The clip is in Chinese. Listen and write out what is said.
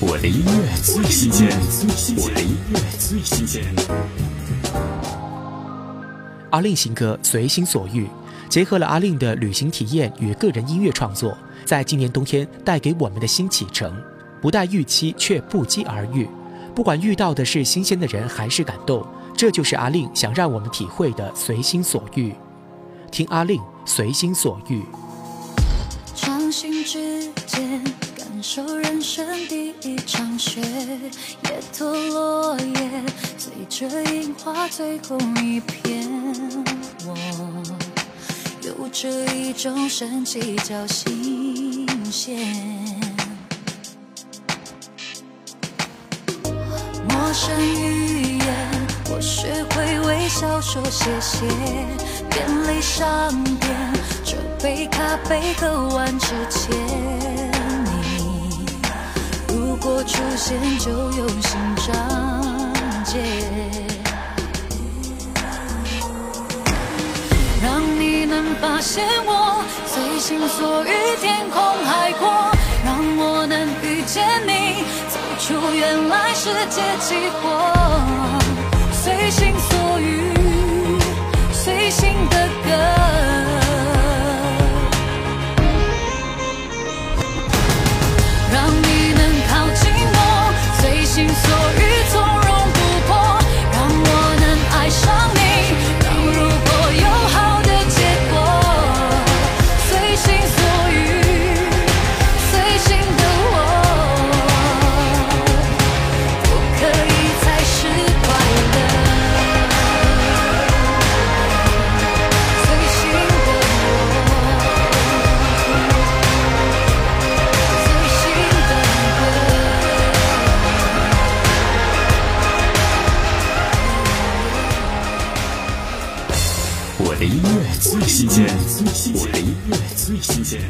我的音乐最新鲜，我的音乐最新鲜。阿令新歌《随心所欲》，结合了阿令的旅行体验与个人音乐创作，在今年冬天带给我们的新启程。不带预期却不期而遇，不管遇到的是新鲜的人还是感动，这就是阿令想让我们体会的随心所欲。听阿令《随心所欲》。掌心之间，感受人生第一场雪，叶脱落叶，随着樱花最后一片。我有着一种神奇叫新鲜。陌生语言，我学会微笑说谢谢，便利商店。杯咖啡喝完之前，你如果出现就用心章节，让你能发现我随心所欲，天空海阔，让我能遇见你，走出原来世界起火，我的音乐最新鲜，我的音乐最新鲜。